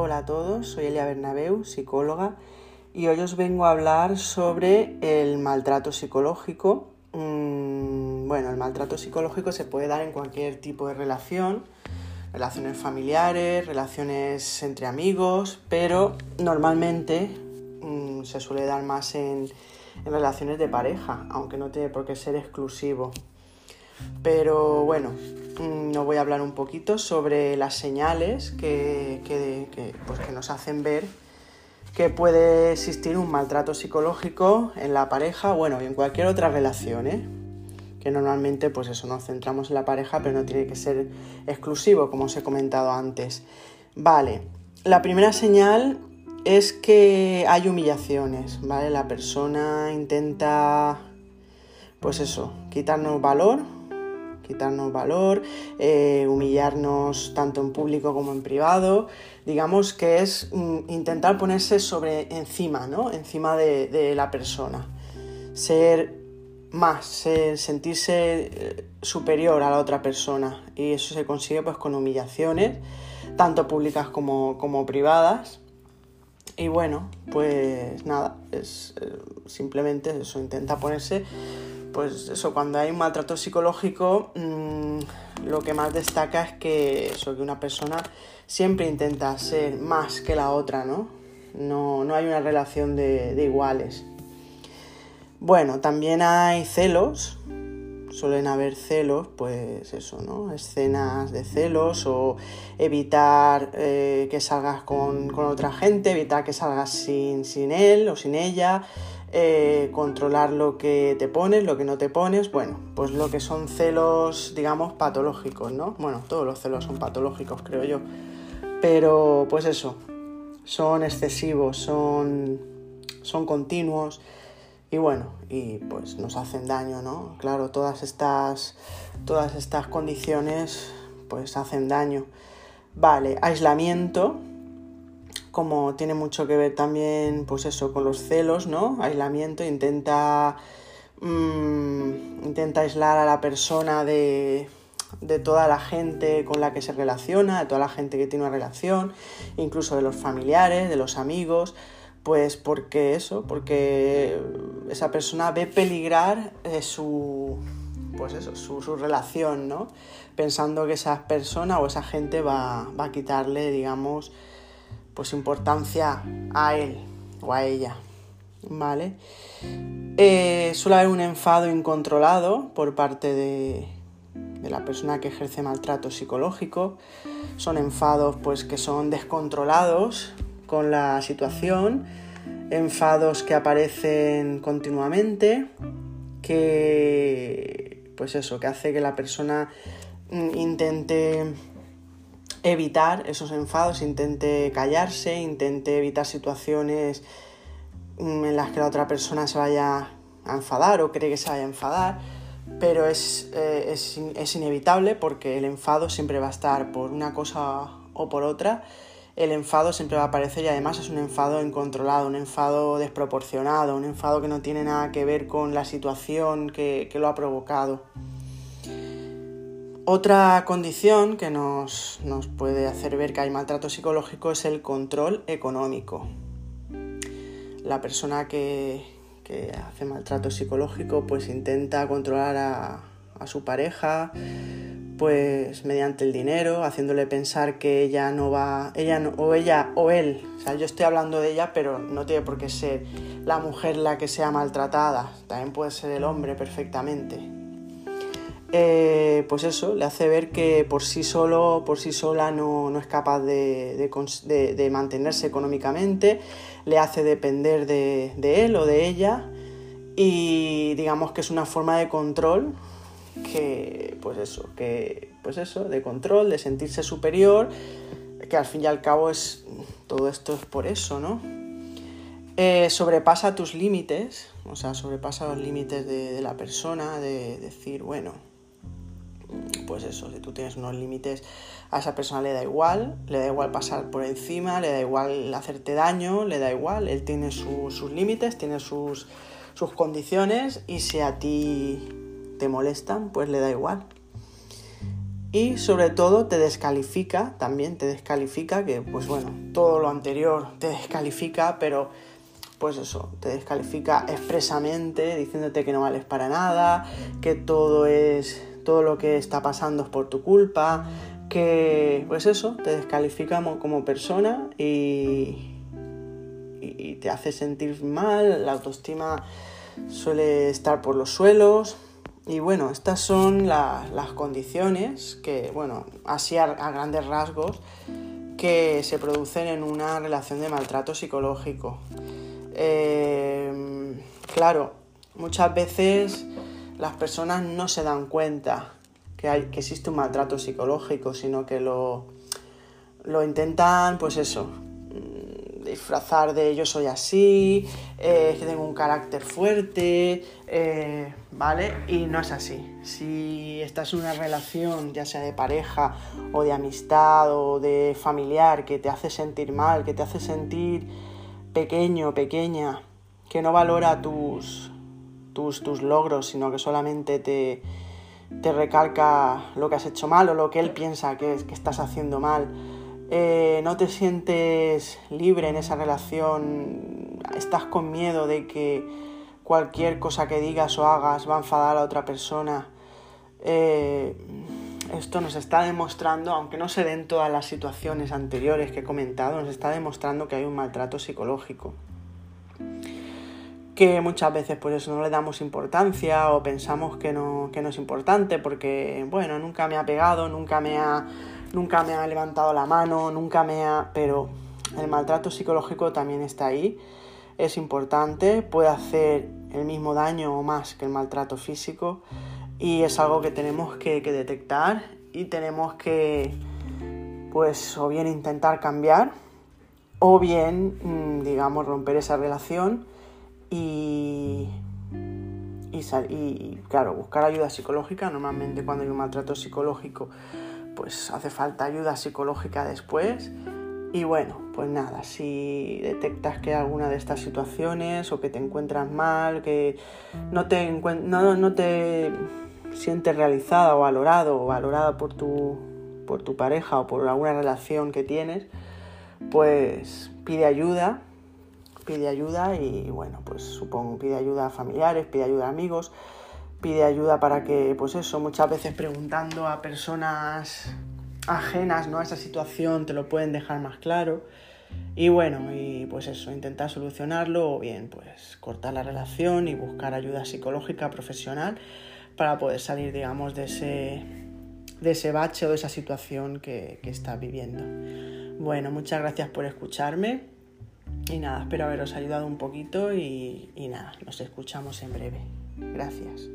Hola a todos, soy Elia Bernabeu, psicóloga, y hoy os vengo a hablar sobre el maltrato psicológico. Mm, bueno, el maltrato psicológico se puede dar en cualquier tipo de relación, relaciones familiares, relaciones entre amigos, pero normalmente mm, se suele dar más en, en relaciones de pareja, aunque no tiene por qué ser exclusivo. Pero bueno, mm, os voy a hablar un poquito sobre las señales que, pues que, nos hacen ver que puede existir un maltrato psicológico en la pareja, bueno, y en cualquier otra relación, ¿eh? que normalmente pues eso nos centramos en la pareja, pero no tiene que ser exclusivo, como os he comentado antes. Vale, la primera señal es que hay humillaciones, ¿vale? La persona intenta, pues eso, quitarnos valor quitarnos valor, eh, humillarnos tanto en público como en privado. Digamos que es mm, intentar ponerse sobre encima, ¿no? Encima de, la persona. Ser más, sentirse eh, superior a la otra persona. Y eso se consigue pues con humillaciones, tanto públicas como, privadas. Y bueno, pues nada, es eh, simplemente eso, intenta ponerse pues eso, cuando hay un maltrato psicológico, mm, lo que más destaca es que eso, una persona siempre intenta ser más que la otra, ¿no? No, hay una relación de, de iguales. Bueno, también hay celos, suelen haber celos, pues eso, ¿no? Escenas de celos o evitar eh, que salgas con, con, otra gente, evitar que salgas sin, sin él o sin ella, eh, controlar lo que te pones, lo que no te pones, bueno, pues lo que son celos, digamos, patológicos, ¿no? Bueno, todos los celos son patológicos, creo yo. Pero, pues eso, son excesivos, son, son continuos y bueno, y pues nos hacen daño, ¿no? Claro, todas estas, todas estas condiciones pues hacen daño. Vale, aislamiento, como tiene mucho que ver también, pues eso, con los celos, ¿no? Aislamiento, intenta, mm, intenta aislar a la persona de, de toda la gente con la que se relaciona, de toda la gente que tiene una relación, incluso de los familiares, de los amigos, pues porque eso, porque esa persona ve peligrar eh, su, pues eso, su, su, relación, ¿no? Pensando que esa persona o esa gente va, va a quitarle, digamos, pues importancia a él o a ella, ¿vale? Eh, suele haber un enfado incontrolado por parte de, la persona que ejerce maltrato psicológico. Son enfados pues que son descontrolados con la situación, enfados que aparecen continuamente, que pues eso, que hace que la persona mm, intente evitar esos enfados, intente callarse, intente evitar situaciones mm, en las que la otra persona se vaya a enfadar o cree que se vaya a enfadar, pero es, eh, es, inevitable porque el enfado siempre va a estar por una cosa o por otra, el enfado siempre va a aparecer y además es un enfado incontrolado, un enfado desproporcionado, un enfado que no tiene nada que ver con la situación que, que lo ha provocado. Otra condición que nos, puede hacer ver que hay maltrato psicológico es el control económico. La persona que, hace maltrato psicológico pues intenta controlar a, su pareja pues mediante el dinero, haciéndole pensar que ella no va, ella o ella o él, o sea, yo estoy hablando de ella, pero no tiene por qué ser la mujer la que sea maltratada, también puede ser el hombre perfectamente. Eh, pues eso, le hace ver que por sí solo, por sí sola no, es capaz de, mantenerse económicamente, le hace depender de, él o de ella y digamos que es una forma de control que, pues eso, que, pues eso, de control, de sentirse superior, que al fin y al cabo es, todo esto es por eso, ¿no? Eh, sobrepasa tus límites, o sea, sobrepasa los límites de la persona, de decir, bueno, pues eso, si tú tienes unos límites, a esa persona le da igual, le da igual pasar por encima, le da igual hacerte daño, le da igual, él tiene sus límites, tiene sus, sus condiciones y si a ti te molestan, pues le da igual. y sobre todo te descalifica, también te descalifica, que pues bueno, todo lo anterior te descalifica, pero pues eso, te descalifica expresamente diciéndote que no vales para nada, que todo es todo lo que está pasando es por tu culpa, que pues eso, te descalifica como persona y, y te hace sentir mal, la autoestima suele estar por los suelos, y bueno, estas son las condiciones que, bueno, así a, grandes rasgos, que se producen en una relación de maltrato psicológico. Eh, claro, muchas veces las personas no se dan cuenta que, hay, que existe un maltrato psicológico, sino que lo, lo intentan, pues eso, disfrazar de yo soy así, eh, que tengo un carácter fuerte, eh, ¿vale? Y no es así. Si estás en una relación, ya sea de pareja o de amistad o de familiar, que te hace sentir mal, que te hace sentir pequeño, pequeña, que no valora tus, tus, tus logros, sino que solamente te, te recalca lo que has hecho mal o lo que él piensa que, que estás haciendo mal, eh, no te sientes libre en esa relación, estás con miedo de que cualquier cosa que digas o hagas va a enfadar a otra persona. Eh, esto nos está demostrando, aunque no se den todas las situaciones anteriores que he comentado, nos está demostrando que hay un maltrato psicológico. Que muchas veces por eso no le damos importancia o pensamos que no, que no es importante porque, bueno, nunca me ha pegado, nunca me ha nunca me ha levantado la mano, nunca me ha... pero el maltrato psicológico también está ahí, es importante, puede hacer el mismo daño o más que el maltrato físico y es algo que tenemos que, detectar y tenemos que, pues, o bien intentar cambiar o bien, mm, digamos, romper esa relación y, y, claro, buscar ayuda psicológica. Normalmente cuando hay un maltrato psicológico pues hace falta ayuda psicológica después. Y bueno, pues nada, si detectas que alguna de estas situaciones o que te encuentras mal, que no te, no, no te sientes realizada o valorado o valorada por tu, por tu pareja o por alguna relación que tienes, pues pide ayuda, pide ayuda y bueno, pues supongo pide ayuda a familiares, pide ayuda a amigos, pide ayuda para que, pues eso, muchas veces preguntando a personas ajenas ¿no? a esa situación te lo pueden dejar más claro. Y bueno, y pues eso, intentar solucionarlo o bien pues cortar la relación y buscar ayuda psicológica profesional para poder salir, digamos, de ese, de ese bache o de esa situación que, que estás viviendo. Bueno, muchas gracias por escucharme y nada, espero haberos ayudado un poquito y, nada, nos escuchamos en breve. Gracias.